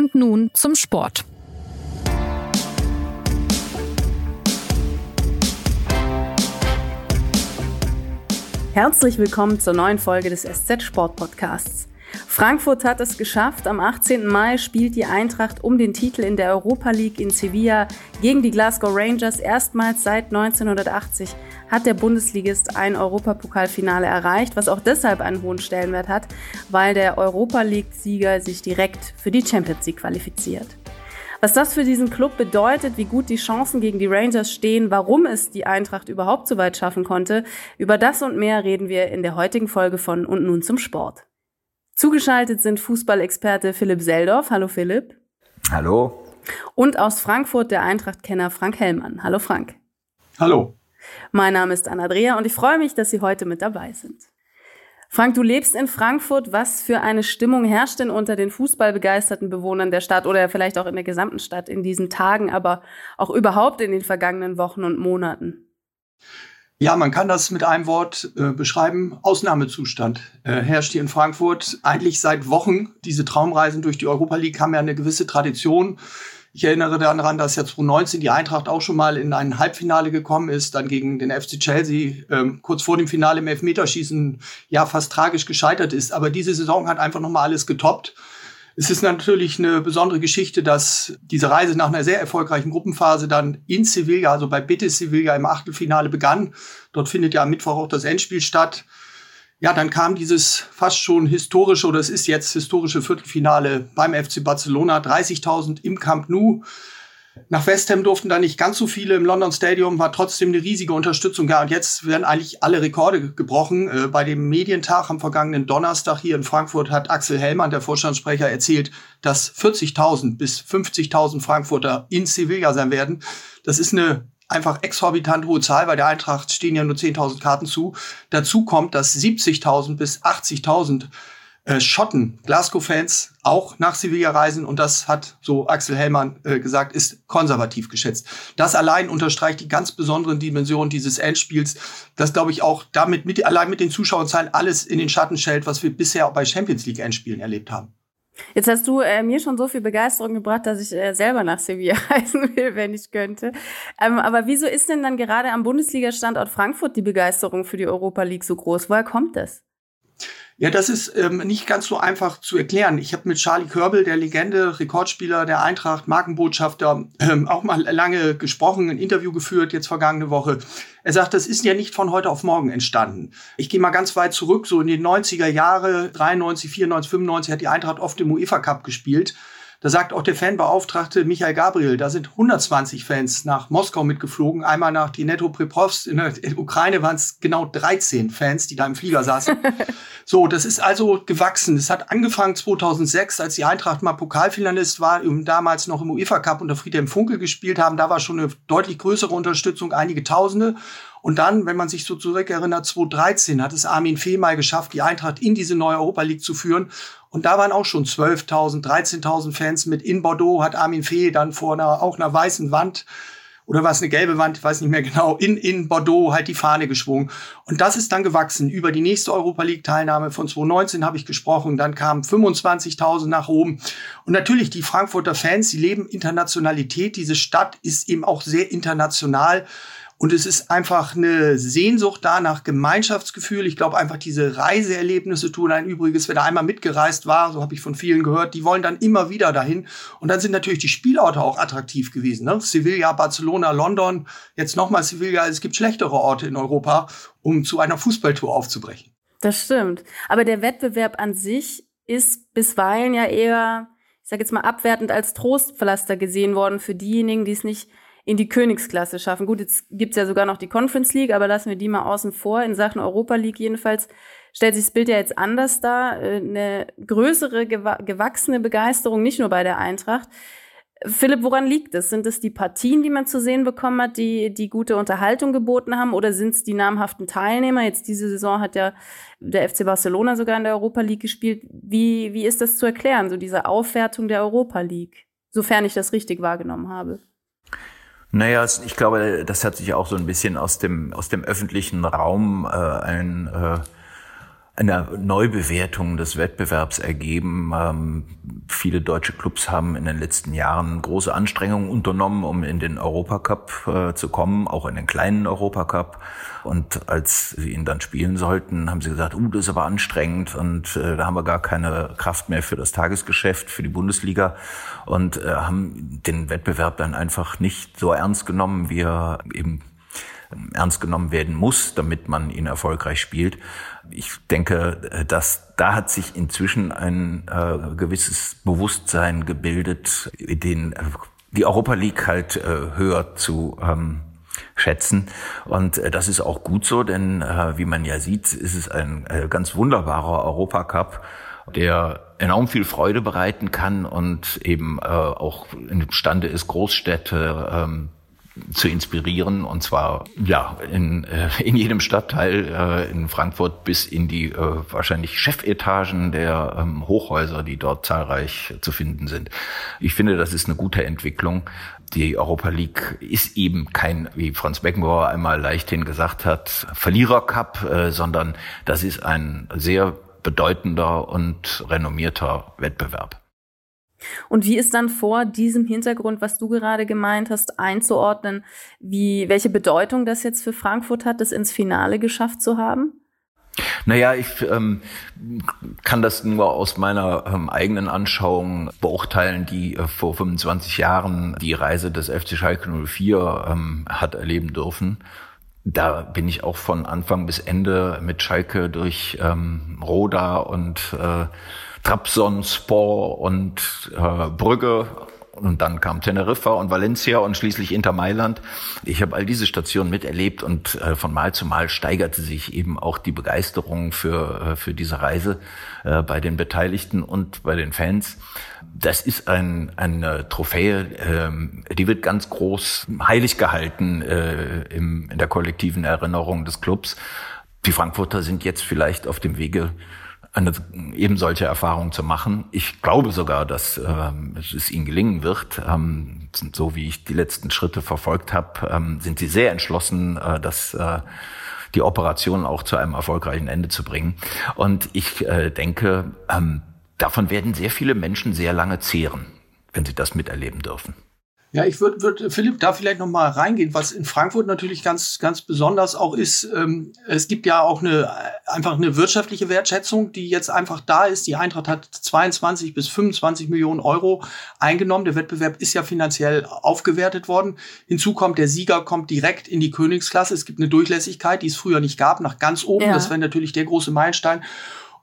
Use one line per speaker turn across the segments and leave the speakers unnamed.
Und nun zum Sport.
Herzlich willkommen zur neuen Folge des SZ Sport Podcasts. Frankfurt hat es geschafft. Am 18. Mai spielt die Eintracht um den Titel in der Europa League in Sevilla gegen die Glasgow Rangers. Erstmals seit 1980 hat der Bundesligist ein Europapokalfinale erreicht, was auch deshalb einen hohen Stellenwert hat, weil der Europa League-Sieger sich direkt für die Champions League qualifiziert. Was das für diesen Club bedeutet, wie gut die Chancen gegen die Rangers stehen, warum es die Eintracht überhaupt so weit schaffen konnte, über das und mehr reden wir in der heutigen Folge von Und nun zum Sport. Zugeschaltet sind Fußballexperte Philipp Seldorf. Hallo Philipp.
Hallo.
Und aus Frankfurt der Eintracht-Kenner Frank Hellmann. Hallo Frank.
Hallo.
Mein Name ist Anna-Andrea und ich freue mich, dass Sie heute mit dabei sind. Frank, du lebst in Frankfurt. Was für eine Stimmung herrscht denn unter den fußballbegeisterten Bewohnern der Stadt oder vielleicht auch in der gesamten Stadt in diesen Tagen, aber auch überhaupt in den vergangenen Wochen und Monaten?
Ja, man kann das mit einem Wort äh, beschreiben. Ausnahmezustand äh, herrscht hier in Frankfurt eigentlich seit Wochen. Diese Traumreisen durch die Europa League haben ja eine gewisse Tradition. Ich erinnere daran, dass ja 2019 die Eintracht auch schon mal in ein Halbfinale gekommen ist, dann gegen den FC Chelsea ähm, kurz vor dem Finale im Elfmeterschießen ja fast tragisch gescheitert ist. Aber diese Saison hat einfach nochmal alles getoppt. Es ist natürlich eine besondere Geschichte, dass diese Reise nach einer sehr erfolgreichen Gruppenphase dann in Sevilla, also bei Betis Sevilla im Achtelfinale begann. Dort findet ja am Mittwoch auch das Endspiel statt ja, dann kam dieses fast schon historische, oder es ist jetzt historische Viertelfinale beim FC Barcelona, 30.000 im Camp Nou. Nach West Ham durften da nicht ganz so viele im London Stadium, war trotzdem eine riesige Unterstützung da. Und jetzt werden eigentlich alle Rekorde gebrochen. Äh, bei dem Medientag am vergangenen Donnerstag hier in Frankfurt hat Axel Hellmann, der Vorstandssprecher, erzählt, dass 40.000 bis 50.000 Frankfurter in Sevilla sein werden. Das ist eine einfach exorbitant hohe Zahl, weil der Eintracht stehen ja nur 10.000 Karten zu. Dazu kommt, dass 70.000 bis 80.000 äh, Schotten, Glasgow-Fans, auch nach Sevilla reisen und das hat, so Axel Hellmann äh, gesagt, ist konservativ geschätzt. Das allein unterstreicht die ganz besonderen Dimensionen dieses Endspiels, das glaube ich auch damit mit, allein mit den Zuschauerzahlen alles in den Schatten stellt, was wir bisher auch bei Champions League Endspielen erlebt haben.
Jetzt hast du äh, mir schon so viel Begeisterung gebracht, dass ich äh, selber nach Sevilla reisen will, wenn ich könnte. Ähm, aber wieso ist denn dann gerade am Bundesliga-Standort Frankfurt die Begeisterung für die Europa League so groß? Woher kommt das?
Ja, das ist ähm, nicht ganz so einfach zu erklären. Ich habe mit Charlie Körbel, der Legende, Rekordspieler der Eintracht, Markenbotschafter, ähm, auch mal lange gesprochen, ein Interview geführt, jetzt vergangene Woche. Er sagt, das ist ja nicht von heute auf morgen entstanden. Ich gehe mal ganz weit zurück, so in die 90er Jahre, 93, 94, 95 hat die Eintracht oft im UEFA Cup gespielt. Da sagt auch der Fanbeauftragte Michael Gabriel, da sind 120 Fans nach Moskau mitgeflogen. Einmal nach Dinetto Priprovsk in der Ukraine waren es genau 13 Fans, die da im Flieger saßen. so, das ist also gewachsen. Es hat angefangen 2006, als die Eintracht mal Pokalfinalist war, damals noch im UEFA Cup unter Friedhelm Funkel gespielt haben. Da war schon eine deutlich größere Unterstützung, einige Tausende. Und dann, wenn man sich so zurückerinnert, 2013 hat es Armin Fee mal geschafft, die Eintracht in diese neue Europa League zu führen. Und da waren auch schon 12.000, 13.000 Fans mit. In Bordeaux hat Armin Fee dann vor einer, auch einer weißen Wand oder war es eine gelbe Wand, ich weiß nicht mehr genau, in, in Bordeaux halt die Fahne geschwungen. Und das ist dann gewachsen. Über die nächste Europa League Teilnahme von 2019 habe ich gesprochen. Dann kamen 25.000 nach oben. Und natürlich die Frankfurter Fans, sie leben Internationalität. Diese Stadt ist eben auch sehr international. Und es ist einfach eine Sehnsucht da nach Gemeinschaftsgefühl. Ich glaube einfach diese Reiseerlebnisse tun ein Übriges. Wer da einmal mitgereist war, so habe ich von vielen gehört, die wollen dann immer wieder dahin. Und dann sind natürlich die Spielorte auch attraktiv gewesen. Ne? Sevilla, Barcelona, London, jetzt nochmal Sevilla. Es gibt schlechtere Orte in Europa, um zu einer Fußballtour aufzubrechen.
Das stimmt. Aber der Wettbewerb an sich ist bisweilen ja eher, ich sage jetzt mal, abwertend als Trostpflaster gesehen worden für diejenigen, die es nicht in die Königsklasse schaffen. Gut, jetzt gibt's ja sogar noch die Conference League, aber lassen wir die mal außen vor. In Sachen Europa League jedenfalls stellt sich das Bild ja jetzt anders dar. Äh, eine größere, gewachsene Begeisterung, nicht nur bei der Eintracht. Philipp, woran liegt es? Sind es die Partien, die man zu sehen bekommen hat, die die gute Unterhaltung geboten haben, oder sind es die namhaften Teilnehmer? Jetzt diese Saison hat ja der FC Barcelona sogar in der Europa League gespielt. Wie, wie ist das zu erklären, so diese Aufwertung der Europa League? Sofern ich das richtig wahrgenommen habe.
Naja, ich glaube, das hat sich auch so ein bisschen aus dem, aus dem öffentlichen Raum äh, ein, äh, eine Neubewertung des Wettbewerbs ergeben. Ähm, viele deutsche Clubs haben in den letzten Jahren große Anstrengungen unternommen, um in den Europacup äh, zu kommen, auch in den kleinen Europacup. Und als sie ihn dann spielen sollten, haben sie gesagt, uh, das ist aber anstrengend und äh, da haben wir gar keine Kraft mehr für das Tagesgeschäft, für die Bundesliga und äh, haben den Wettbewerb dann einfach nicht so ernst genommen, wie er eben ernst genommen werden muss, damit man ihn erfolgreich spielt. Ich denke, dass da hat sich inzwischen ein äh, gewisses Bewusstsein gebildet, den äh, die Europa League halt äh, höher zu ähm, schätzen. Und äh, das ist auch gut so, denn äh, wie man ja sieht, ist es ein äh, ganz wunderbarer Europacup, der enorm viel Freude bereiten kann und eben äh, auch imstande ist, Großstädte ähm, zu inspirieren und zwar ja in, äh, in jedem Stadtteil äh, in Frankfurt bis in die äh, wahrscheinlich Chefetagen der ähm, Hochhäuser, die dort zahlreich zu finden sind. Ich finde, das ist eine gute Entwicklung. Die Europa League ist eben kein, wie Franz Beckenbauer einmal leichthin gesagt hat, Verlierercup, äh, sondern das ist ein sehr bedeutender und renommierter Wettbewerb.
Und wie ist dann vor diesem Hintergrund, was du gerade gemeint hast, einzuordnen, wie, welche Bedeutung das jetzt für Frankfurt hat, das ins Finale geschafft zu haben?
Naja, ich ähm, kann das nur aus meiner ähm, eigenen Anschauung beurteilen, die äh, vor 25 Jahren die Reise des FC Schalke 04 ähm, hat erleben dürfen. Da bin ich auch von Anfang bis Ende mit Schalke durch ähm, Roda und äh, Trabzonspor und äh, Brügge und dann kam Teneriffa und Valencia und schließlich Inter Mailand. Ich habe all diese Stationen miterlebt und äh, von Mal zu Mal steigerte sich eben auch die Begeisterung für, äh, für diese Reise äh, bei den Beteiligten und bei den Fans. Das ist ein, eine Trophäe, ähm, die wird ganz groß heilig gehalten äh, im, in der kollektiven Erinnerung des Clubs. Die Frankfurter sind jetzt vielleicht auf dem Wege, eine eben solche Erfahrung zu machen. Ich glaube sogar, dass ähm, es ihnen gelingen wird. Ähm, so wie ich die letzten Schritte verfolgt habe, ähm, sind sie sehr entschlossen, äh, dass äh, die Operation auch zu einem erfolgreichen Ende zu bringen. Und ich äh, denke, ähm, davon werden sehr viele Menschen sehr lange zehren, wenn sie das miterleben dürfen.
Ja, ich würde, würd, Philipp, da vielleicht noch mal reingehen, was in Frankfurt natürlich ganz, ganz besonders auch ist. Ähm, es gibt ja auch eine einfach eine wirtschaftliche Wertschätzung, die jetzt einfach da ist. Die Eintracht hat 22 bis 25 Millionen Euro eingenommen. Der Wettbewerb ist ja finanziell aufgewertet worden. Hinzu kommt, der Sieger kommt direkt in die Königsklasse. Es gibt eine Durchlässigkeit, die es früher nicht gab, nach ganz oben. Ja. Das wäre natürlich der große Meilenstein.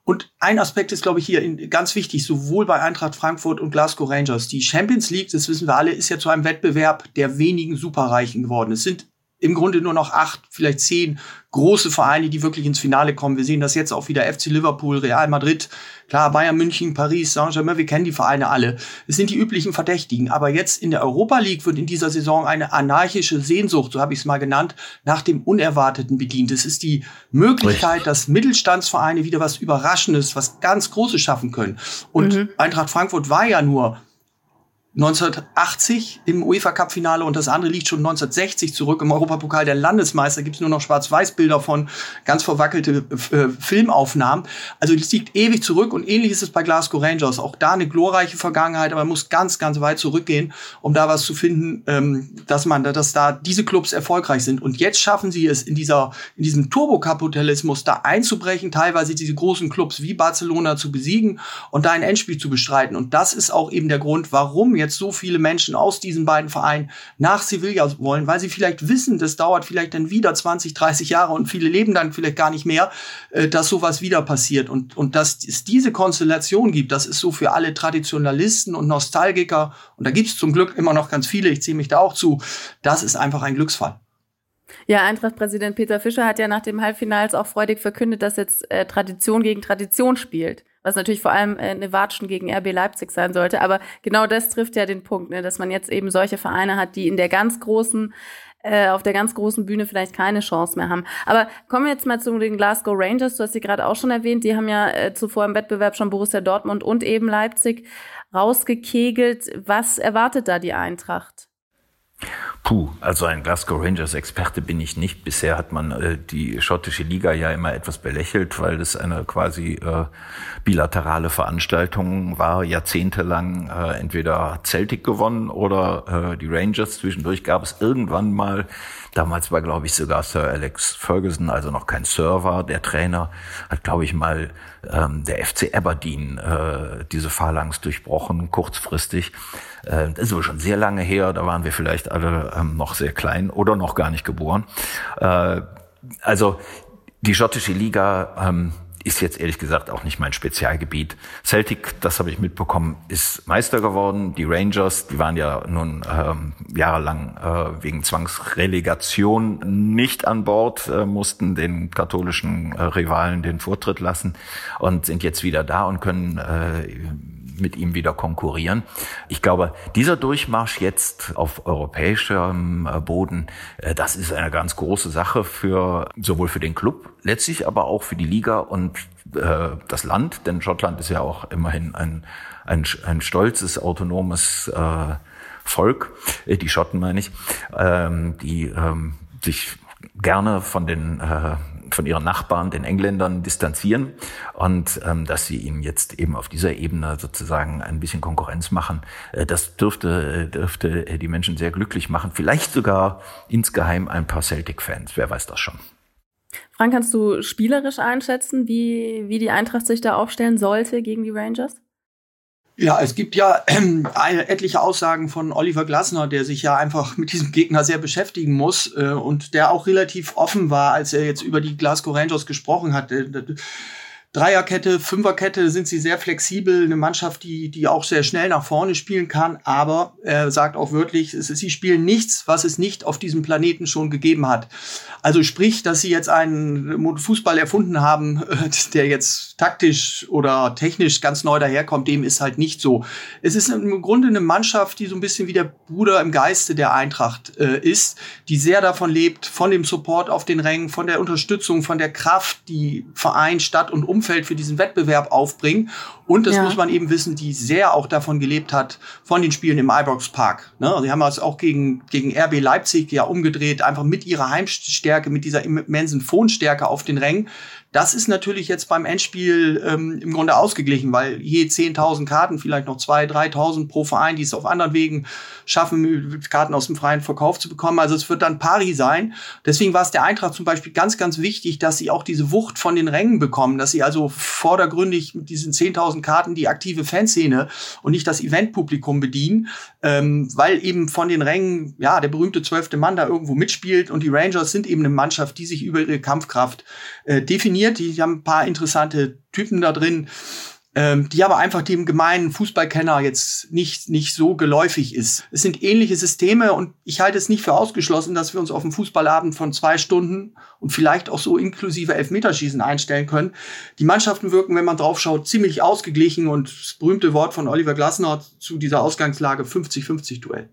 Und ein Aspekt ist, glaube ich, hier ganz wichtig, sowohl bei Eintracht Frankfurt und Glasgow Rangers. Die Champions League, das wissen wir alle, ist ja zu einem Wettbewerb der wenigen Superreichen geworden. Es sind im Grunde nur noch acht, vielleicht zehn große Vereine, die wirklich ins Finale kommen. Wir sehen das jetzt auch wieder FC Liverpool, Real Madrid, klar, Bayern München, Paris, Saint-Germain, wir kennen die Vereine alle. Es sind die üblichen Verdächtigen. Aber jetzt in der Europa League wird in dieser Saison eine anarchische Sehnsucht, so habe ich es mal genannt, nach dem Unerwarteten bedient. Es ist die Möglichkeit, dass Mittelstandsvereine wieder was Überraschendes, was ganz Großes schaffen können. Und mhm. Eintracht Frankfurt war ja nur 1980 im UEFA Cup Finale und das andere liegt schon 1960 zurück. Im Europapokal der Landesmeister gibt es nur noch Schwarz-Weiß-Bilder von ganz verwackelte äh, Filmaufnahmen. Also es liegt ewig zurück und ähnlich ist es bei Glasgow Rangers. Auch da eine glorreiche Vergangenheit, aber man muss ganz, ganz weit zurückgehen, um da was zu finden, ähm, dass man, dass da diese Clubs erfolgreich sind. Und jetzt schaffen sie es in dieser, in diesem Turbokapitalismus da einzubrechen, teilweise diese großen Clubs wie Barcelona zu besiegen und da ein Endspiel zu bestreiten. Und das ist auch eben der Grund, warum jetzt jetzt so viele Menschen aus diesen beiden Vereinen nach Sevilla wollen, weil sie vielleicht wissen, das dauert vielleicht dann wieder 20, 30 Jahre und viele leben dann vielleicht gar nicht mehr, äh, dass sowas wieder passiert. Und, und dass es diese Konstellation gibt, das ist so für alle Traditionalisten und Nostalgiker, und da gibt es zum Glück immer noch ganz viele, ich ziehe mich da auch zu, das ist einfach ein Glücksfall.
Ja, Eintracht-Präsident Peter Fischer hat ja nach dem Halbfinals auch freudig verkündet, dass jetzt äh, Tradition gegen Tradition spielt was natürlich vor allem äh, eine Watschen gegen RB Leipzig sein sollte. Aber genau das trifft ja den Punkt, ne, dass man jetzt eben solche Vereine hat, die in der ganz großen äh, auf der ganz großen Bühne vielleicht keine Chance mehr haben. Aber kommen wir jetzt mal zu den Glasgow Rangers. Du hast sie gerade auch schon erwähnt. Die haben ja äh, zuvor im Wettbewerb schon Borussia Dortmund und eben Leipzig rausgekegelt. Was erwartet da die Eintracht?
Puh, also ein Glasgow Rangers Experte bin ich nicht. Bisher hat man äh, die schottische Liga ja immer etwas belächelt, weil das eine quasi äh, bilaterale Veranstaltung war, jahrzehntelang äh, entweder Celtic gewonnen oder äh, die Rangers. Zwischendurch gab es irgendwann mal, damals war glaube ich sogar Sir Alex Ferguson, also noch kein Server, der Trainer, hat glaube ich mal ähm, der FC Aberdeen äh, diese Phalanx durchbrochen, kurzfristig. Äh, das ist aber schon sehr lange her, da waren wir vielleicht alle ähm, noch sehr klein oder noch gar nicht geboren. Äh, also die schottische Liga ähm, ist jetzt ehrlich gesagt auch nicht mein Spezialgebiet. Celtic, das habe ich mitbekommen, ist Meister geworden. Die Rangers, die waren ja nun ähm, jahrelang äh, wegen Zwangsrelegation nicht an Bord, äh, mussten den katholischen äh, Rivalen den Vortritt lassen und sind jetzt wieder da und können äh, mit ihm wieder konkurrieren. Ich glaube, dieser Durchmarsch jetzt auf europäischem äh, Boden, äh, das ist eine ganz große Sache für sowohl für den Club letztlich, aber auch für die Liga und äh, das Land, denn Schottland ist ja auch immerhin ein, ein, ein stolzes, autonomes äh, Volk, äh, die Schotten meine ich, ähm, die ähm, sich gerne von den äh, von ihren Nachbarn, den Engländern, distanzieren und ähm, dass sie ihnen jetzt eben auf dieser Ebene sozusagen ein bisschen Konkurrenz machen, äh, das dürfte, dürfte die Menschen sehr glücklich machen. Vielleicht sogar insgeheim ein paar Celtic-Fans, wer weiß das schon.
Frank, kannst du spielerisch einschätzen, wie, wie die Eintracht sich da aufstellen sollte gegen die Rangers?
Ja, es gibt ja äh, etliche Aussagen von Oliver Glasner, der sich ja einfach mit diesem Gegner sehr beschäftigen muss äh, und der auch relativ offen war, als er jetzt über die Glasgow Rangers gesprochen hat. Äh, Dreierkette, Fünferkette sind sie sehr flexibel, eine Mannschaft, die, die auch sehr schnell nach vorne spielen kann, aber er sagt auch wörtlich, es sie spielen nichts, was es nicht auf diesem Planeten schon gegeben hat. Also sprich, dass sie jetzt einen Fußball erfunden haben, der jetzt taktisch oder technisch ganz neu daherkommt, dem ist halt nicht so. Es ist im Grunde eine Mannschaft, die so ein bisschen wie der Bruder im Geiste der Eintracht äh, ist, die sehr davon lebt, von dem Support auf den Rängen, von der Unterstützung, von der Kraft, die Verein, Stadt und Umfeld Umfeld für diesen Wettbewerb aufbringen. Und das ja. muss man eben wissen, die sehr auch davon gelebt hat, von den Spielen im Ibrox Park. Ne? Sie haben das auch gegen, gegen RB Leipzig ja umgedreht, einfach mit ihrer Heimstärke, mit dieser immensen Phonstärke auf den Rängen. Das ist natürlich jetzt beim Endspiel ähm, im Grunde ausgeglichen, weil je 10.000 Karten, vielleicht noch 2.000, 3.000 pro Verein, die es auf anderen Wegen schaffen, Karten aus dem freien Verkauf zu bekommen. Also es wird dann pari sein. Deswegen war es der Eintracht zum Beispiel ganz, ganz wichtig, dass sie auch diese Wucht von den Rängen bekommen, dass sie also vordergründig mit diesen 10.000 Karten die aktive Fanszene und nicht das Eventpublikum bedienen, ähm, weil eben von den Rängen, ja, der berühmte zwölfte Mann da irgendwo mitspielt und die Rangers sind eben eine Mannschaft, die sich über ihre Kampfkraft äh, definiert. Die, die haben ein paar interessante Typen da drin ähm, die aber einfach dem gemeinen Fußballkenner jetzt nicht, nicht so geläufig ist. Es sind ähnliche Systeme und ich halte es nicht für ausgeschlossen, dass wir uns auf einen Fußballabend von zwei Stunden und vielleicht auch so inklusive Elfmeterschießen einstellen können. Die Mannschaften wirken, wenn man drauf schaut, ziemlich ausgeglichen und das berühmte Wort von Oliver Glasner zu dieser Ausgangslage 50-50 Duell.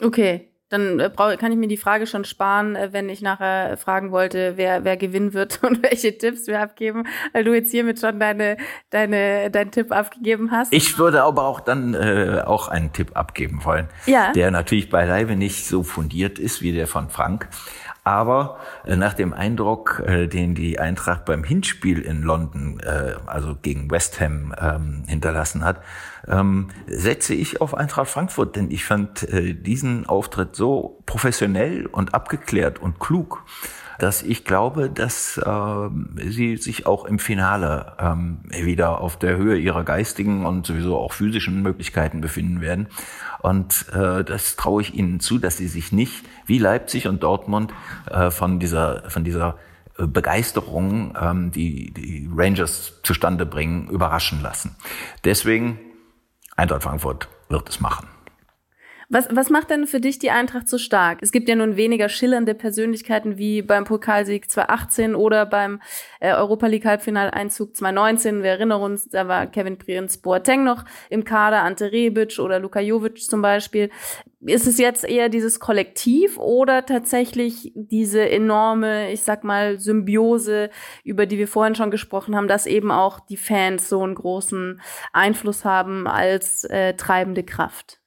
Okay, dann äh, brauch, kann ich mir die Frage schon sparen, äh, wenn ich nachher fragen wollte, wer, wer gewinnen wird und welche Tipps wir abgeben, weil du jetzt hiermit schon deine, deine, deinen Tipp abgegeben hast.
Ich würde aber auch dann äh, auch einen Tipp abgeben wollen,
ja.
der natürlich beileibe nicht so fundiert ist wie der von Frank. Aber äh, nach dem Eindruck, äh, den die Eintracht beim Hinspiel in London, äh, also gegen West Ham, ähm, hinterlassen hat, ähm, setze ich auf Eintracht Frankfurt, denn ich fand diesen Auftritt so professionell und abgeklärt und klug, dass ich glaube, dass äh, sie sich auch im Finale ähm, wieder auf der Höhe ihrer geistigen und sowieso auch physischen Möglichkeiten befinden werden. Und äh, das traue ich ihnen zu, dass sie sich nicht wie Leipzig und Dortmund äh, von dieser von dieser äh, Begeisterung, ähm, die die Rangers zustande bringen, überraschen lassen. Deswegen Eintracht Frankfurt wird es machen.
Was, was macht denn für dich die Eintracht so stark? Es gibt ja nun weniger schillernde Persönlichkeiten wie beim Pokalsieg 2018 oder beim äh, Europa League Halbfinaleinzug 2019. Wir erinnern uns, da war Kevin Prinz Boateng noch im Kader, Ante Rebic oder Luka Jovic zum Beispiel. Ist es jetzt eher dieses Kollektiv oder tatsächlich diese enorme, ich sag mal, Symbiose, über die wir vorhin schon gesprochen haben, dass eben auch die Fans so einen großen Einfluss haben als äh, treibende Kraft?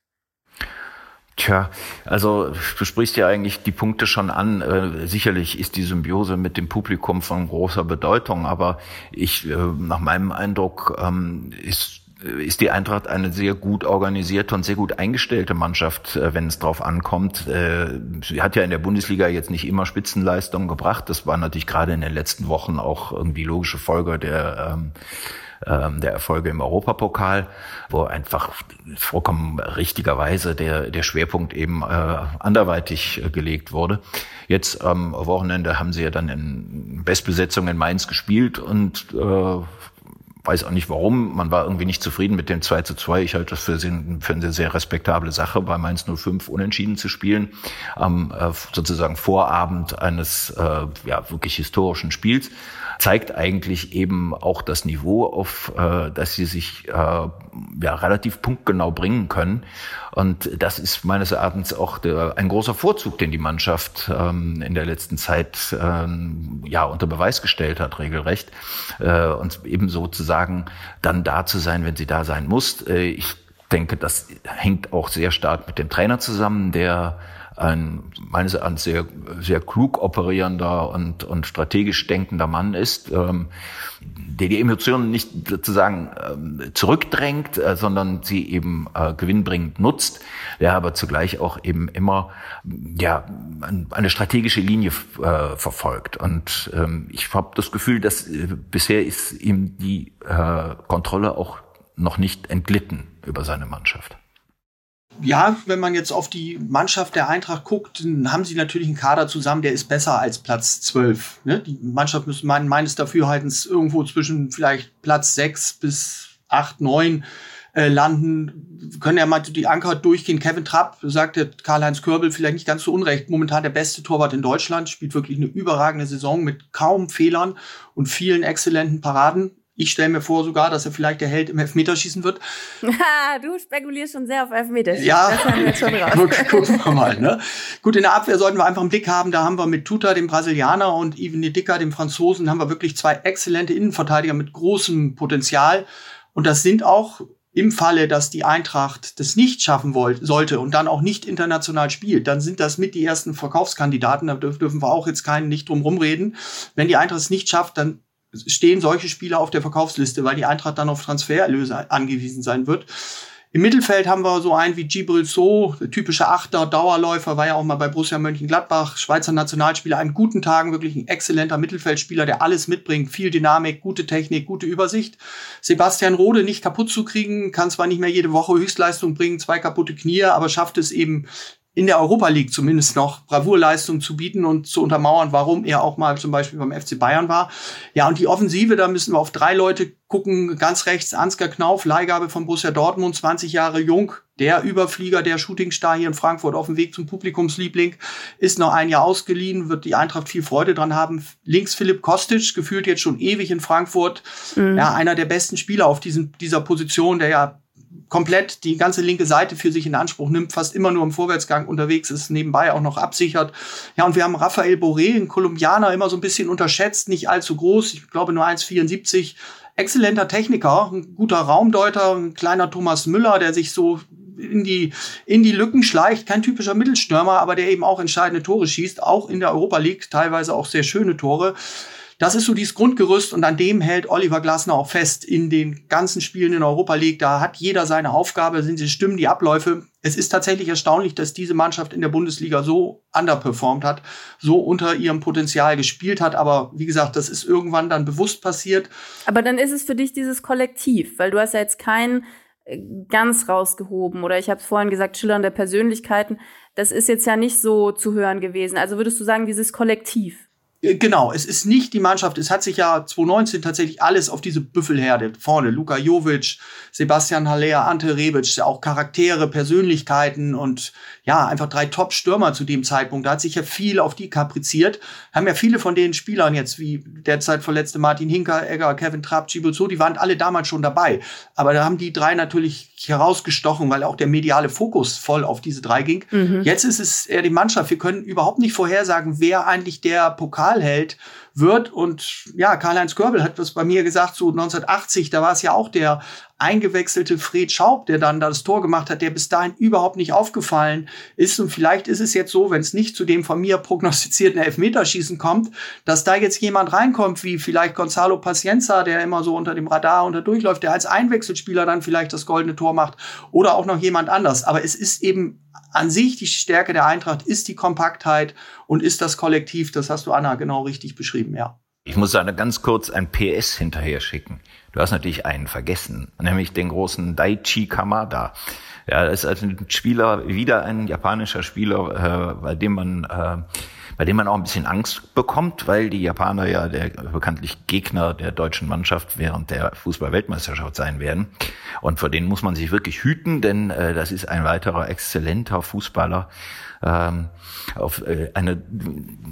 Tja, also du sprichst ja eigentlich die Punkte schon an. Äh, sicherlich ist die Symbiose mit dem Publikum von großer Bedeutung, aber ich, äh, nach meinem Eindruck, ähm, ist ist die Eintracht eine sehr gut organisierte und sehr gut eingestellte Mannschaft, äh, wenn es drauf ankommt. Äh, sie hat ja in der Bundesliga jetzt nicht immer Spitzenleistungen gebracht. Das war natürlich gerade in den letzten Wochen auch irgendwie logische Folge der ähm, ähm, der Erfolge im Europapokal, wo einfach vollkommen richtigerweise der, der Schwerpunkt eben äh, anderweitig äh, gelegt wurde. Jetzt am Wochenende haben sie ja dann in Bestbesetzung in Mainz gespielt und äh, weiß auch nicht warum. Man war irgendwie nicht zufrieden mit dem 2 zu 2. Ich halte das für, für eine sehr respektable Sache, bei Mainz 05 unentschieden zu spielen. Am äh, sozusagen Vorabend eines äh, ja, wirklich historischen Spiels zeigt eigentlich eben auch das Niveau, auf äh, dass sie sich äh, ja relativ punktgenau bringen können. Und das ist meines Erachtens auch der, ein großer Vorzug, den die Mannschaft ähm, in der letzten Zeit ähm, ja unter Beweis gestellt hat, regelrecht. Äh, und eben sozusagen dann da zu sein, wenn sie da sein muss. Äh, ich denke, das hängt auch sehr stark mit dem Trainer zusammen, der ein meines Erachtens sehr, sehr klug operierender und, und strategisch denkender Mann ist, ähm, der die Emotionen nicht sozusagen ähm, zurückdrängt, äh, sondern sie eben äh, gewinnbringend nutzt, der aber zugleich auch eben immer ja eine strategische Linie äh, verfolgt. Und ähm, ich habe das Gefühl, dass äh, bisher ist ihm die äh, Kontrolle auch noch nicht entglitten über seine Mannschaft
ja, wenn man jetzt auf die Mannschaft der Eintracht guckt, dann haben sie natürlich einen Kader zusammen, der ist besser als Platz 12. Ne? Die Mannschaft müsste mein, meines Dafürhaltens irgendwo zwischen vielleicht Platz 6 bis 8, 9 äh, landen. Können ja mal die Anker durchgehen. Kevin Trapp, sagte Karl-Heinz Körbel, vielleicht nicht ganz so unrecht, momentan der beste Torwart in Deutschland, spielt wirklich eine überragende Saison mit kaum Fehlern und vielen exzellenten Paraden. Ich stelle mir vor sogar, dass er vielleicht der Held im Elfmeterschießen wird.
du spekulierst schon sehr auf Elfmeterschießen.
Ja, gucken wir mal. Ne? Gut, in der Abwehr sollten wir einfach einen Blick haben. Da haben wir mit Tuta, dem Brasilianer, und Ivan Dicker, dem Franzosen, haben wir wirklich zwei exzellente Innenverteidiger mit großem Potenzial. Und das sind auch im Falle, dass die Eintracht das nicht schaffen wollte, sollte und dann auch nicht international spielt, dann sind das mit die ersten Verkaufskandidaten. Da dürfen wir auch jetzt keinen nicht drum rumreden. Wenn die Eintracht es nicht schafft, dann stehen solche Spieler auf der Verkaufsliste, weil die Eintracht dann auf Transfererlöse angewiesen sein wird. Im Mittelfeld haben wir so einen wie Gibril So, typischer Achter, Dauerläufer, war ja auch mal bei Borussia Mönchengladbach, Schweizer Nationalspieler, an guten Tagen wirklich ein exzellenter Mittelfeldspieler, der alles mitbringt, viel Dynamik, gute Technik, gute Übersicht. Sebastian Rode nicht kaputt zu kriegen, kann zwar nicht mehr jede Woche Höchstleistung bringen, zwei kaputte Knie, aber schafft es eben in der Europa League zumindest noch Bravourleistung zu bieten und zu untermauern, warum er auch mal zum Beispiel beim FC Bayern war. Ja, und die Offensive, da müssen wir auf drei Leute gucken. Ganz rechts Ansgar Knauf, Leihgabe von Borussia Dortmund, 20 Jahre jung. Der Überflieger, der Shootingstar hier in Frankfurt auf dem Weg zum Publikumsliebling, ist noch ein Jahr ausgeliehen, wird die Eintracht viel Freude dran haben. Links Philipp Kostic, gefühlt jetzt schon ewig in Frankfurt. Mhm. Ja, einer der besten Spieler auf diesen, dieser Position, der ja komplett die ganze linke Seite für sich in Anspruch nimmt, fast immer nur im Vorwärtsgang unterwegs ist, nebenbei auch noch absichert. Ja, und wir haben Rafael Boré, ein Kolumbianer, immer so ein bisschen unterschätzt, nicht allzu groß, ich glaube nur 1,74. Exzellenter Techniker, ein guter Raumdeuter, ein kleiner Thomas Müller, der sich so in die, in die Lücken schleicht. Kein typischer Mittelstürmer, aber der eben auch entscheidende Tore schießt, auch in der Europa League, teilweise auch sehr schöne Tore. Das ist so dieses Grundgerüst und an dem hält Oliver Glasner auch fest in den ganzen Spielen in Europa League. Da hat jeder seine Aufgabe, sind sie stimmen die Abläufe. Es ist tatsächlich erstaunlich, dass diese Mannschaft in der Bundesliga so underperformed hat, so unter ihrem Potenzial gespielt hat. Aber wie gesagt, das ist irgendwann dann bewusst passiert.
Aber dann ist es für dich dieses Kollektiv, weil du hast ja jetzt keinen äh, ganz rausgehoben oder ich habe es vorhin gesagt, schillernde Persönlichkeiten. Das ist jetzt ja nicht so zu hören gewesen. Also würdest du sagen, dieses Kollektiv?
Äh, genau, es ist nicht die Mannschaft, es hat sich ja 2019 tatsächlich alles auf diese Büffelherde vorne, Luka Jovic, Sebastian Haller, Ante Rebic, auch Charaktere, Persönlichkeiten und ja, einfach drei Top-Stürmer zu dem Zeitpunkt. Da hat sich ja viel auf die kapriziert. Haben ja viele von den Spielern jetzt, wie derzeit verletzte Martin Hinker, Egger, Kevin Trapp, Gibuzzo, die waren alle damals schon dabei. Aber da haben die drei natürlich herausgestochen, weil auch der mediale Fokus voll auf diese drei ging. Mhm. Jetzt ist es eher die Mannschaft. Wir können überhaupt nicht vorhersagen, wer eigentlich der Pokalheld wird. Und ja, Karl-Heinz Körbel hat was bei mir gesagt, so 1980, da war es ja auch der eingewechselte Fred Schaub, der dann das Tor gemacht hat, der bis dahin überhaupt nicht aufgefallen ist. Und vielleicht ist es jetzt so, wenn es nicht zu dem von mir prognostizierten Elfmeterschießen kommt, dass da jetzt jemand reinkommt, wie vielleicht Gonzalo Pacienza, der immer so unter dem Radar unter durchläuft, der als Einwechselspieler dann vielleicht das goldene Tor macht oder auch noch jemand anders. Aber es ist eben an sich die Stärke der Eintracht, ist die Kompaktheit und ist das Kollektiv. Das hast du, Anna, genau richtig beschrieben, ja.
Ich muss da ganz kurz ein PS hinterher schicken. Du hast natürlich einen vergessen, nämlich den großen Daichi Kamada. Ja, das ist also ein Spieler, wieder ein japanischer Spieler, äh, bei dem man, äh, bei dem man auch ein bisschen Angst bekommt, weil die Japaner ja der bekanntlich Gegner der deutschen Mannschaft während der Fußball-Weltmeisterschaft sein werden. Und vor denen muss man sich wirklich hüten, denn äh, das ist ein weiterer exzellenter Fußballer, ähm, auf äh, eine,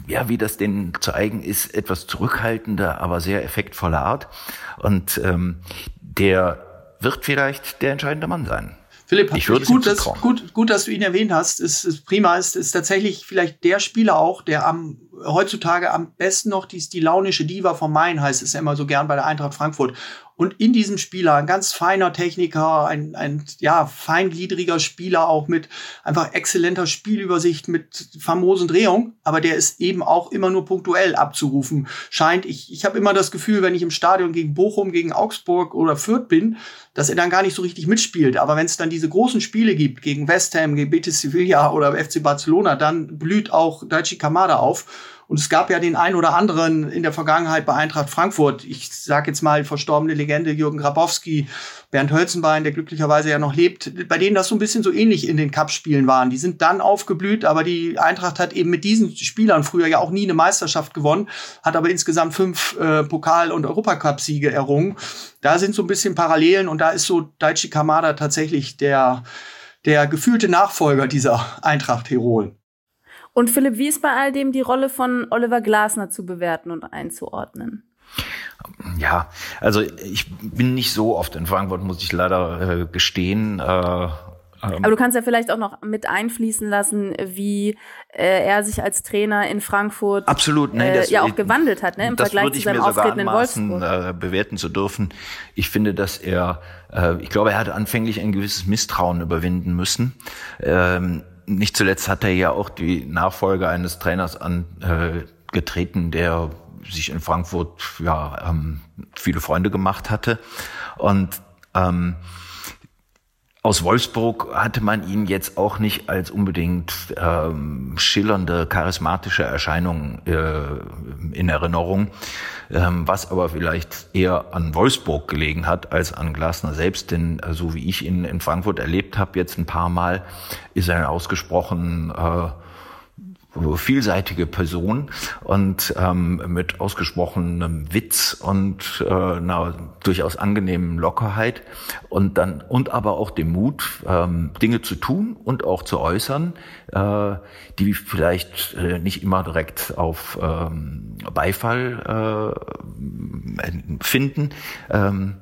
ja, wie das denen zu eigen ist, etwas zurückhaltende, aber sehr effektvolle Art. Und ähm, der wird vielleicht der entscheidende Mann sein.
Philipp, ich würde gut, dass, gut, gut, dass du ihn erwähnt hast. Es ist prima. Es ist tatsächlich vielleicht der Spieler auch, der am heutzutage am besten noch die, die launische Diva vom Main heißt es ja immer so gern bei der Eintracht Frankfurt. Und in diesem Spieler, ein ganz feiner Techniker, ein, ein ja, feingliedriger Spieler, auch mit einfach exzellenter Spielübersicht, mit famosen Drehungen, aber der ist eben auch immer nur punktuell abzurufen. Scheint, ich, ich habe immer das Gefühl, wenn ich im Stadion gegen Bochum, gegen Augsburg oder Fürth bin, dass er dann gar nicht so richtig mitspielt. Aber wenn es dann diese großen Spiele gibt, gegen West Ham, gegen Betis Sevilla oder FC Barcelona, dann blüht auch Daichi Kamada auf. Und es gab ja den einen oder anderen in der Vergangenheit bei Eintracht Frankfurt. Ich sage jetzt mal verstorbene Legende Jürgen Grabowski, Bernd Hölzenbein, der glücklicherweise ja noch lebt, bei denen das so ein bisschen so ähnlich in den Cup-Spielen waren. Die sind dann aufgeblüht, aber die Eintracht hat eben mit diesen Spielern früher ja auch nie eine Meisterschaft gewonnen, hat aber insgesamt fünf äh, Pokal- und Europacup-Siege errungen. Da sind so ein bisschen Parallelen und da ist so Daichi Kamada tatsächlich der, der gefühlte Nachfolger dieser Eintracht-Heroen.
Und Philipp, wie ist bei all dem die Rolle von Oliver Glasner zu bewerten und einzuordnen?
Ja, also ich bin nicht so oft in Frankfurt, muss ich leider äh, gestehen. Äh, ähm.
aber du kannst ja vielleicht auch noch mit einfließen lassen, wie äh, er sich als Trainer in Frankfurt
absolut nee, das,
äh, ja auch gewandelt hat, ne, im Vergleich zu seinem Auftreten in Wolfsburg.
Äh, bewerten zu dürfen. Ich finde, dass er, äh, ich glaube, er hat anfänglich ein gewisses Misstrauen überwinden müssen. Ähm, nicht zuletzt hat er ja auch die Nachfolge eines Trainers angetreten, der sich in Frankfurt ja ähm, viele Freunde gemacht hatte. Und ähm, aus Wolfsburg hatte man ihn jetzt auch nicht als unbedingt ähm, schillernde, charismatische Erscheinung äh, in Erinnerung, ähm, was aber vielleicht eher an Wolfsburg gelegen hat als an Glasner selbst, denn äh, so wie ich ihn in Frankfurt erlebt habe, jetzt ein paar Mal, ist er ausgesprochen äh, vielseitige Person und ähm, mit ausgesprochenem Witz und äh, einer durchaus angenehmen Lockerheit und dann und aber auch dem Mut, ähm, Dinge zu tun und auch zu äußern, äh, die vielleicht äh, nicht immer direkt auf ähm, Beifall äh, finden. Ähm,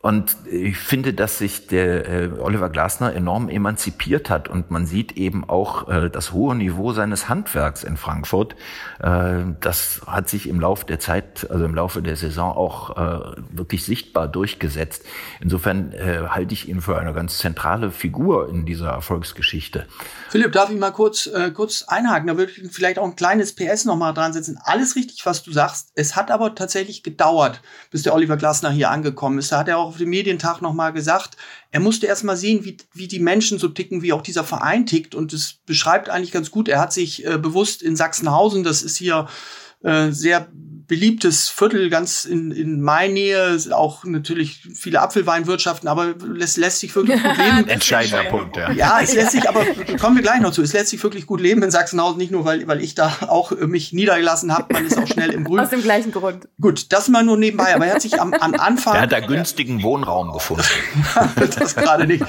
und ich finde, dass sich der äh, Oliver Glasner enorm emanzipiert hat und man sieht eben auch äh, das hohe Niveau seines Handwerks in Frankfurt. Äh, das hat sich im Laufe der Zeit, also im Laufe der Saison auch äh, wirklich sichtbar durchgesetzt. Insofern äh, halte ich ihn für eine ganz zentrale Figur in dieser Erfolgsgeschichte.
Philipp, darf ich mal kurz, äh, kurz einhaken? Da würde ich vielleicht auch ein kleines PS nochmal dran setzen. Alles richtig, was du sagst. Es hat aber tatsächlich gedauert, bis der Oliver Glasner hier angekommen ist. Da hat er auch auf dem Medientag nochmal gesagt, er musste erst mal sehen, wie, wie die Menschen so ticken, wie auch dieser Verein tickt. Und es beschreibt eigentlich ganz gut. Er hat sich äh, bewusst in Sachsenhausen, das ist hier äh, sehr beliebtes Viertel ganz in, in Mainnähe, auch natürlich viele Apfelweinwirtschaften, aber es lässt sich wirklich gut leben.
Entscheidender Punkt, ja.
Ja, es lässt sich, aber kommen wir gleich noch zu, es lässt sich wirklich gut leben in Sachsenhausen, nicht nur, weil, weil ich da auch mich niedergelassen habe, man ist auch schnell im Grün.
Aus dem gleichen Grund.
Gut, das mal nur nebenbei, aber er hat sich am, am Anfang...
Er hat da günstigen Wohnraum gefunden.
das gerade nicht.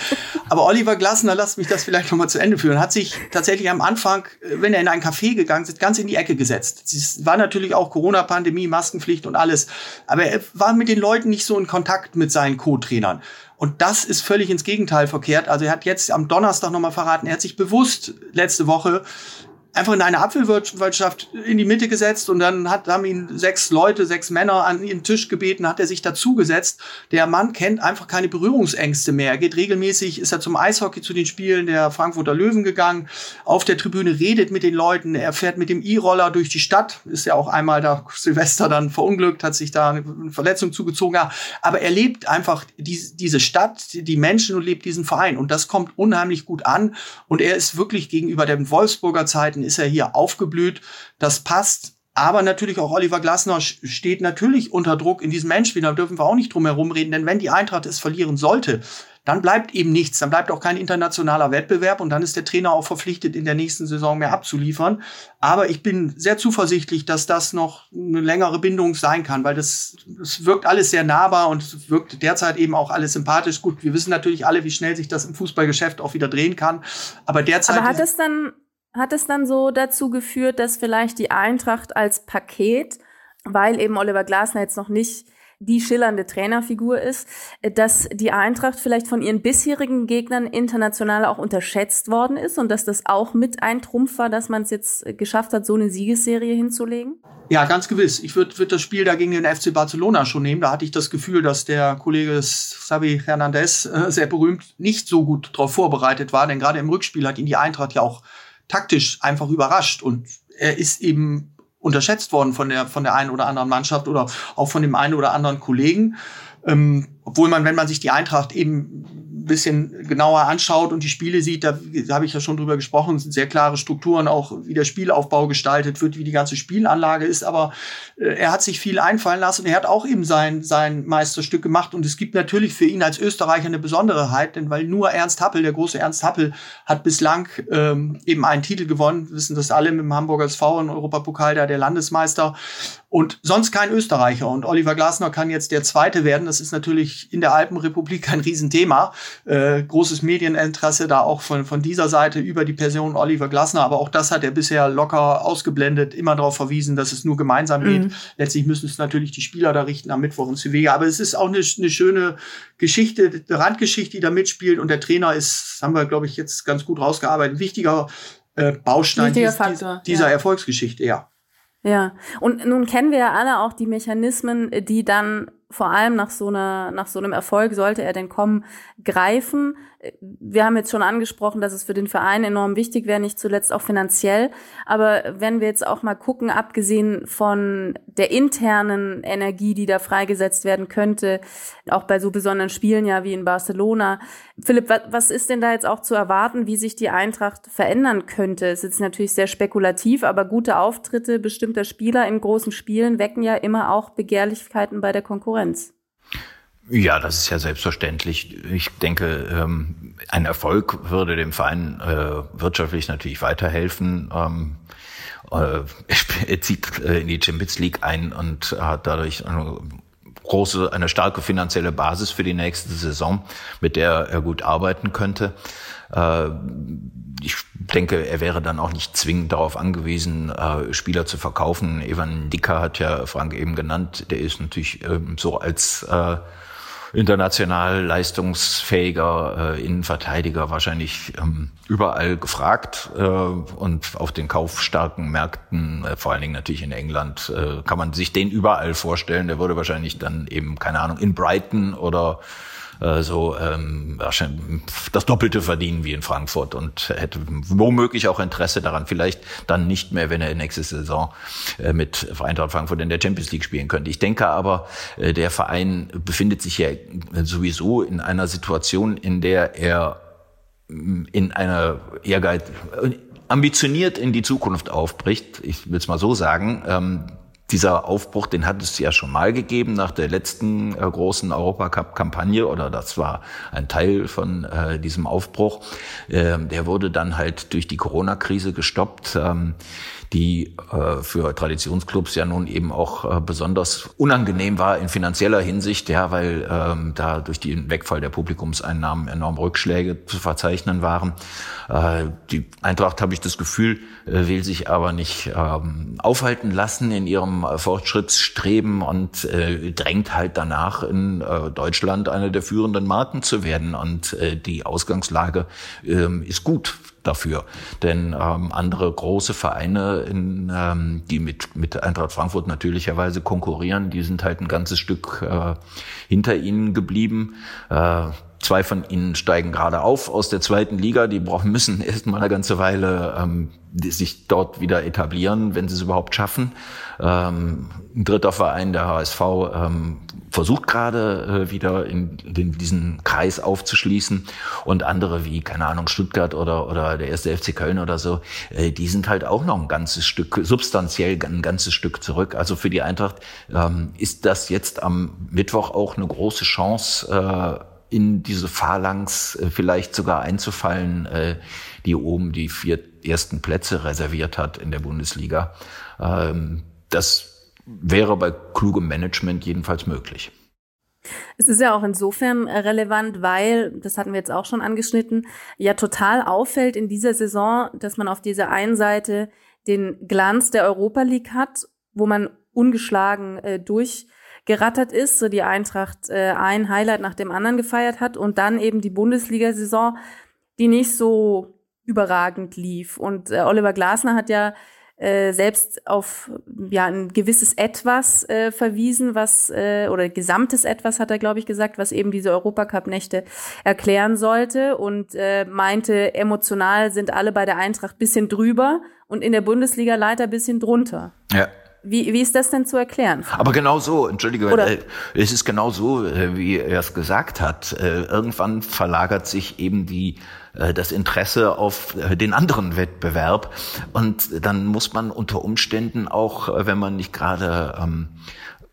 Aber Oliver Glasner, lasst mich das vielleicht noch mal zu Ende führen, hat sich tatsächlich am Anfang, wenn er in ein Café gegangen ist, ganz in die Ecke gesetzt. Es war natürlich auch Corona-Pandemie, Pandemie, Maskenpflicht und alles. Aber er war mit den Leuten nicht so in Kontakt mit seinen Co-Trainern. Und das ist völlig ins Gegenteil verkehrt. Also er hat jetzt am Donnerstag nochmal verraten, er hat sich bewusst letzte Woche einfach in eine Apfelwirtschaft in die Mitte gesetzt und dann hat, haben ihn sechs Leute, sechs Männer an ihren Tisch gebeten, hat er sich dazugesetzt. Der Mann kennt einfach keine Berührungsängste mehr. Er geht regelmäßig, ist er zum Eishockey zu den Spielen der Frankfurter Löwen gegangen, auf der Tribüne redet mit den Leuten, er fährt mit dem E-Roller durch die Stadt, ist ja auch einmal da Silvester dann verunglückt, hat sich da eine Verletzung zugezogen, aber er lebt einfach die, diese Stadt, die Menschen und lebt diesen Verein. Und das kommt unheimlich gut an. Und er ist wirklich gegenüber den Wolfsburger Zeiten ist er hier aufgeblüht. Das passt. Aber natürlich auch Oliver Glasner steht natürlich unter Druck in diesem Endspiel. Da dürfen wir auch nicht drum herum reden, denn wenn die Eintracht es verlieren sollte, dann bleibt eben nichts. Dann bleibt auch kein internationaler Wettbewerb und dann ist der Trainer auch verpflichtet, in der nächsten Saison mehr abzuliefern. Aber ich bin sehr zuversichtlich, dass das noch eine längere Bindung sein kann, weil das, das wirkt alles sehr nahbar und wirkt derzeit eben auch alles sympathisch. Gut, wir wissen natürlich alle, wie schnell sich das im Fußballgeschäft auch wieder drehen kann. Aber derzeit.
Aber hat es dann hat es dann so dazu geführt, dass vielleicht die Eintracht als Paket, weil eben Oliver Glasner jetzt noch nicht die schillernde Trainerfigur ist, dass die Eintracht vielleicht von ihren bisherigen Gegnern international auch unterschätzt worden ist und dass das auch mit ein Trumpf war, dass man es jetzt geschafft hat, so eine Siegesserie hinzulegen?
Ja, ganz gewiss. Ich würde würd das Spiel da gegen den FC Barcelona schon nehmen. Da hatte ich das Gefühl, dass der Kollege Xavi Hernandez, äh, sehr berühmt, nicht so gut darauf vorbereitet war. Denn gerade im Rückspiel hat ihn die Eintracht ja auch taktisch einfach überrascht und er ist eben unterschätzt worden von der von der einen oder anderen Mannschaft oder auch von dem einen oder anderen Kollegen. Ähm, obwohl man, wenn man sich die Eintracht eben bisschen genauer anschaut und die Spiele sieht, da, da habe ich ja schon drüber gesprochen, sind sehr klare Strukturen, auch wie der Spielaufbau gestaltet wird, wie die ganze Spielanlage ist. Aber äh, er hat sich viel einfallen lassen. Er hat auch eben sein, sein Meisterstück gemacht. Und es gibt natürlich für ihn als Österreicher eine Besonderheit, denn weil nur Ernst Happel, der große Ernst Happel, hat bislang ähm, eben einen Titel gewonnen. Wir wissen das alle mit dem Hamburger SV im Europapokal, da der Landesmeister. Und sonst kein Österreicher. Und Oliver Glasner kann jetzt der Zweite werden. Das ist natürlich in der Alpenrepublik ein Riesenthema. Äh, großes Medieninteresse da auch von, von dieser Seite über die Person Oliver Glasner. Aber auch das hat er bisher locker ausgeblendet, immer darauf verwiesen, dass es nur gemeinsam geht. Mhm. Letztlich müssen es natürlich die Spieler da richten am Mittwoch in Sevilla. Aber es ist auch eine, eine schöne Geschichte, eine Randgeschichte, die da mitspielt. Und der Trainer ist, haben wir, glaube ich, jetzt ganz gut rausgearbeitet, ein wichtiger äh, Baustein
dies, Faktor,
dieser ja. Erfolgsgeschichte, ja.
Ja, und nun kennen wir ja alle auch die Mechanismen, die dann vor allem nach so einer, nach so einem Erfolg sollte er denn kommen, greifen. Wir haben jetzt schon angesprochen, dass es für den Verein enorm wichtig wäre, nicht zuletzt auch finanziell. Aber wenn wir jetzt auch mal gucken, abgesehen von der internen Energie, die da freigesetzt werden könnte, auch bei so besonderen Spielen ja wie in Barcelona. Philipp, was ist denn da jetzt auch zu erwarten, wie sich die Eintracht verändern könnte? Es ist natürlich sehr spekulativ, aber gute Auftritte bestimmter Spieler in großen Spielen wecken ja immer auch Begehrlichkeiten bei der Konkurrenz.
Ja, das ist ja selbstverständlich. Ich denke, ähm, ein Erfolg würde dem Verein äh, wirtschaftlich natürlich weiterhelfen. Ähm, äh, er zieht äh, in die Champions League ein und hat dadurch eine große, eine starke finanzielle Basis für die nächste Saison, mit der er gut arbeiten könnte. Ich denke, er wäre dann auch nicht zwingend darauf angewiesen, Spieler zu verkaufen. Evan Dicker hat ja Frank eben genannt. Der ist natürlich ähm, so als international leistungsfähiger äh, Innenverteidiger wahrscheinlich ähm, überall gefragt äh, und auf den kaufstarken Märkten, äh, vor allen Dingen natürlich in England, äh, kann man sich den überall vorstellen. Der würde wahrscheinlich dann eben, keine Ahnung, in Brighton oder äh, so ähm, das Doppelte verdienen wie in Frankfurt und hätte womöglich auch Interesse daran, vielleicht dann nicht mehr, wenn er nächste Saison äh, mit Eintracht Frankfurt in der Champions League spielen könnte. Ich denke aber, äh, der Verein befindet sich ja sowieso in einer Situation, in der er in einer Ehrgeiz ambitioniert in die Zukunft aufbricht. Ich will es mal so sagen. Ähm, dieser Aufbruch, den hat es ja schon mal gegeben nach der letzten äh, großen Europacup-Kampagne oder das war ein Teil von äh, diesem Aufbruch. Ähm, der wurde dann halt durch die Corona-Krise gestoppt. Ähm, die äh, für Traditionsclubs ja nun eben auch äh, besonders unangenehm war in finanzieller Hinsicht, ja, weil ähm, da durch den Wegfall der Publikumseinnahmen enorm Rückschläge zu verzeichnen waren. Äh, die Eintracht, habe ich das Gefühl, äh, will sich aber nicht ähm, aufhalten lassen in ihrem zum Fortschrittsstreben und äh, drängt halt danach in äh, Deutschland eine der führenden Marken zu werden. Und äh, die Ausgangslage ähm, ist gut dafür. Denn ähm, andere große Vereine, in, ähm, die mit, mit Eintracht Frankfurt natürlicherweise konkurrieren, die sind halt ein ganzes Stück äh, hinter ihnen geblieben. Äh, Zwei von ihnen steigen gerade auf aus der zweiten Liga. Die brauchen, müssen erst mal eine ganze Weile ähm, sich dort wieder etablieren, wenn sie es überhaupt schaffen. Ähm, ein dritter Verein, der HSV, ähm, versucht gerade äh, wieder in, in, diesen Kreis aufzuschließen. Und andere wie, keine Ahnung, Stuttgart oder, oder der erste FC Köln oder so, äh, die sind halt auch noch ein ganzes Stück, substanziell ein ganzes Stück zurück. Also für die Eintracht ähm, ist das jetzt am Mittwoch auch eine große Chance, äh, in diese Phalanx äh, vielleicht sogar einzufallen, äh, die oben die vier ersten Plätze reserviert hat in der Bundesliga. Ähm, das wäre bei klugem Management jedenfalls möglich.
Es ist ja auch insofern relevant, weil, das hatten wir jetzt auch schon angeschnitten, ja total auffällt in dieser Saison, dass man auf dieser einen Seite den Glanz der Europa League hat, wo man ungeschlagen äh, durch gerattert ist, so die Eintracht äh, ein Highlight nach dem anderen gefeiert hat und dann eben die Bundesliga-Saison, die nicht so überragend lief. Und äh, Oliver Glasner hat ja äh, selbst auf ja ein gewisses Etwas äh, verwiesen, was äh, oder gesamtes Etwas hat er glaube ich gesagt, was eben diese Europacup-Nächte erklären sollte und äh, meinte, emotional sind alle bei der Eintracht bisschen drüber und in der Bundesliga leider bisschen drunter.
Ja.
Wie, wie ist das denn zu erklären?
Aber genau so, entschuldige? Äh, es ist genau so, äh, wie er es gesagt hat. Äh, irgendwann verlagert sich eben die das Interesse auf den anderen Wettbewerb und dann muss man unter Umständen auch, wenn man nicht gerade ähm,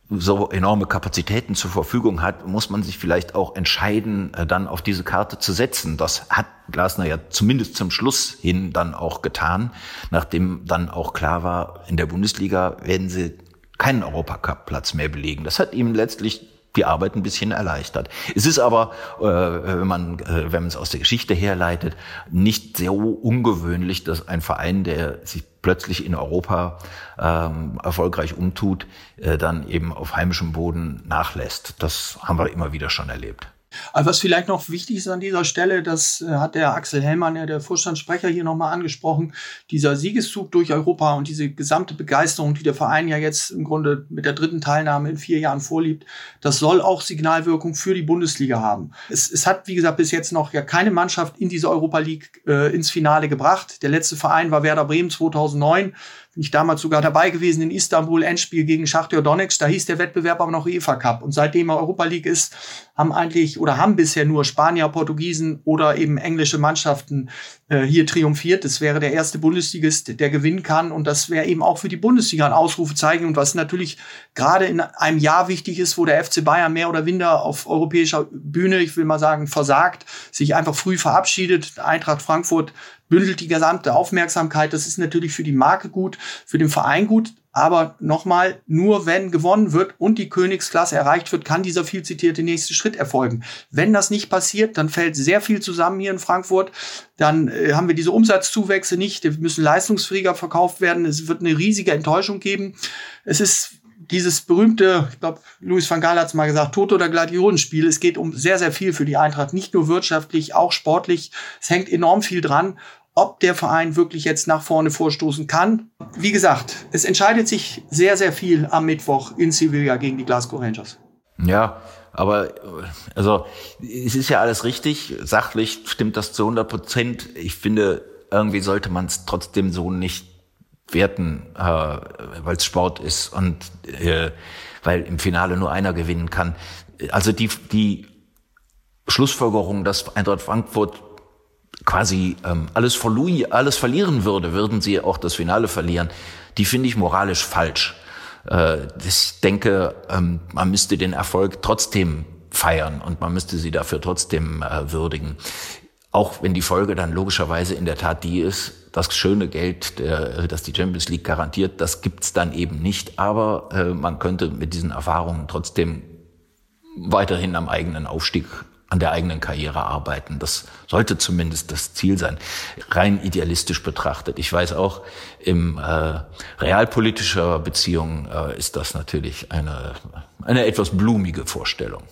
so enorme Kapazitäten zur Verfügung hat, muss man sich vielleicht auch entscheiden, äh, dann auf diese Karte zu setzen. Das hat Glasner ja zumindest zum Schluss hin dann auch getan, nachdem dann auch klar war, in der Bundesliga werden sie keinen Europacup-Platz mehr belegen. Das hat ihm letztlich die Arbeit ein bisschen erleichtert. Es ist aber, äh, wenn man äh, wenn man es aus der Geschichte herleitet, nicht so ungewöhnlich, dass ein Verein, der sich plötzlich in Europa ähm, erfolgreich umtut, äh, dann eben auf heimischem Boden nachlässt. Das haben wir immer wieder schon erlebt.
Aber was vielleicht noch wichtig ist an dieser Stelle, das äh, hat der Axel Hellmann, ja, der Vorstandssprecher, hier nochmal angesprochen, dieser Siegeszug durch Europa und diese gesamte Begeisterung, die der Verein ja jetzt im Grunde mit der dritten Teilnahme in vier Jahren vorliebt, das soll auch Signalwirkung für die Bundesliga haben. Es, es hat, wie gesagt, bis jetzt noch ja keine Mannschaft in diese Europa League äh, ins Finale gebracht. Der letzte Verein war Werder Bremen 2009 bin ich damals sogar dabei gewesen in Istanbul, Endspiel gegen Schachtyor Donetsk. Da hieß der Wettbewerb aber noch UEFA Cup. Und seitdem er Europa League ist, haben eigentlich oder haben bisher nur Spanier, Portugiesen oder eben englische Mannschaften äh, hier triumphiert. Das wäre der erste Bundesligist, der gewinnen kann. Und das wäre eben auch für die Bundesliga ein Ausrufezeichen. Und was natürlich gerade in einem Jahr wichtig ist, wo der FC Bayern mehr oder weniger auf europäischer Bühne, ich will mal sagen, versagt, sich einfach früh verabschiedet. Eintracht Frankfurt bündelt die gesamte Aufmerksamkeit. Das ist natürlich für die Marke gut, für den Verein gut. Aber nochmal, nur wenn gewonnen wird und die Königsklasse erreicht wird, kann dieser viel zitierte nächste Schritt erfolgen. Wenn das nicht passiert, dann fällt sehr viel zusammen hier in Frankfurt. Dann äh, haben wir diese Umsatzzuwächse nicht. Wir müssen leistungsfähiger verkauft werden. Es wird eine riesige Enttäuschung geben. Es ist dieses berühmte, ich glaube, Louis van Gaal hat es mal gesagt, Tod- oder Gladiatorenspiel. Es geht um sehr, sehr viel für die Eintracht, nicht nur wirtschaftlich, auch sportlich. Es hängt enorm viel dran, ob der Verein wirklich jetzt nach vorne vorstoßen kann. Wie gesagt, es entscheidet sich sehr, sehr viel am Mittwoch in Sevilla gegen die Glasgow Rangers.
Ja, aber also es ist ja alles richtig. Sachlich stimmt das zu 100 Prozent. Ich finde, irgendwie sollte man es trotzdem so nicht werten, äh, weil es Sport ist und äh, weil im Finale nur einer gewinnen kann. Also die, die Schlussfolgerung, dass Eintracht Frankfurt quasi ähm, alles, verlu alles verlieren würde, würden sie auch das Finale verlieren, die finde ich moralisch falsch. Äh, ich denke, ähm, man müsste den Erfolg trotzdem feiern und man müsste sie dafür trotzdem äh, würdigen. Auch wenn die Folge dann logischerweise in der Tat die ist, das schöne Geld, der, das die Champions League garantiert, das gibt's dann eben nicht. Aber äh, man könnte mit diesen Erfahrungen trotzdem weiterhin am eigenen Aufstieg an der eigenen Karriere arbeiten. Das sollte zumindest das Ziel sein. Rein idealistisch betrachtet. Ich weiß auch, im äh, realpolitischer Beziehung äh, ist das natürlich eine, eine etwas blumige Vorstellung.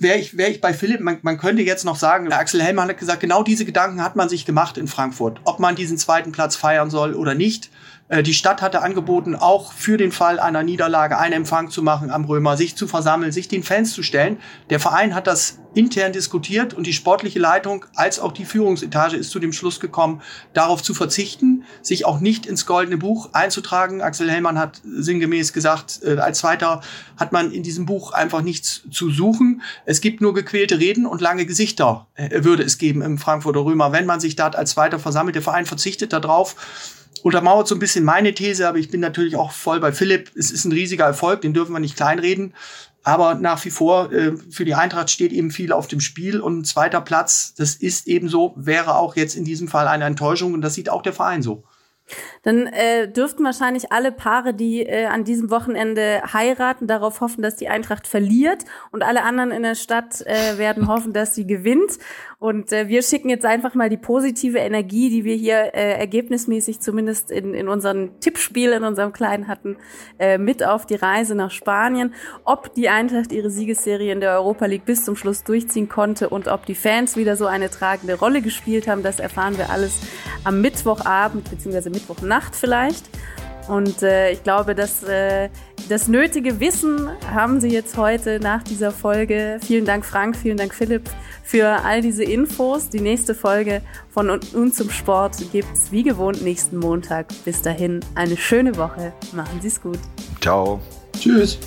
Wäre ich, wär ich bei Philipp, man, man könnte jetzt noch sagen, Axel Hellmann hat gesagt, genau diese Gedanken hat man sich gemacht in Frankfurt, ob man diesen zweiten Platz feiern soll oder nicht. Äh, die Stadt hatte angeboten, auch für den Fall einer Niederlage einen Empfang zu machen am Römer, sich zu versammeln, sich den Fans zu stellen. Der Verein hat das intern diskutiert und die sportliche Leitung als auch die Führungsetage ist zu dem Schluss gekommen, darauf zu verzichten, sich auch nicht ins goldene Buch einzutragen. Axel Hellmann hat sinngemäß gesagt, äh, als Zweiter hat man in diesem Buch einfach nichts zu suchen. Es gibt nur gequälte Reden und lange Gesichter äh, würde es geben im Frankfurter Römer, wenn man sich dort als Zweiter versammelt. Der Verein verzichtet darauf untermauert so ein bisschen meine These, aber ich bin natürlich auch voll bei Philipp. Es ist ein riesiger Erfolg, den dürfen wir nicht kleinreden. Aber nach wie vor, äh, für die Eintracht steht eben viel auf dem Spiel. Und ein zweiter Platz, das ist eben so, wäre auch jetzt in diesem Fall eine Enttäuschung. Und das sieht auch der Verein so.
Dann äh, dürften wahrscheinlich alle Paare, die äh, an diesem Wochenende heiraten, darauf hoffen, dass die Eintracht verliert und alle anderen in der Stadt äh, werden hoffen, dass sie gewinnt. Und äh, wir schicken jetzt einfach mal die positive Energie, die wir hier äh, ergebnismäßig zumindest in, in unserem Tippspiel, in unserem Kleinen hatten, äh, mit auf die Reise nach Spanien. Ob die Eintracht ihre Siegesserie in der Europa League bis zum Schluss durchziehen konnte und ob die Fans wieder so eine tragende Rolle gespielt haben, das erfahren wir alles am Mittwochabend bzw. Mittwochnacht vielleicht. Und äh, ich glaube, dass äh, das nötige Wissen haben Sie jetzt heute nach dieser Folge. Vielen Dank, Frank, vielen Dank, Philipp, für all diese Infos. Die nächste Folge von Und zum Sport gibt's wie gewohnt nächsten Montag. Bis dahin eine schöne Woche. Machen Sie es gut.
Ciao.
Tschüss.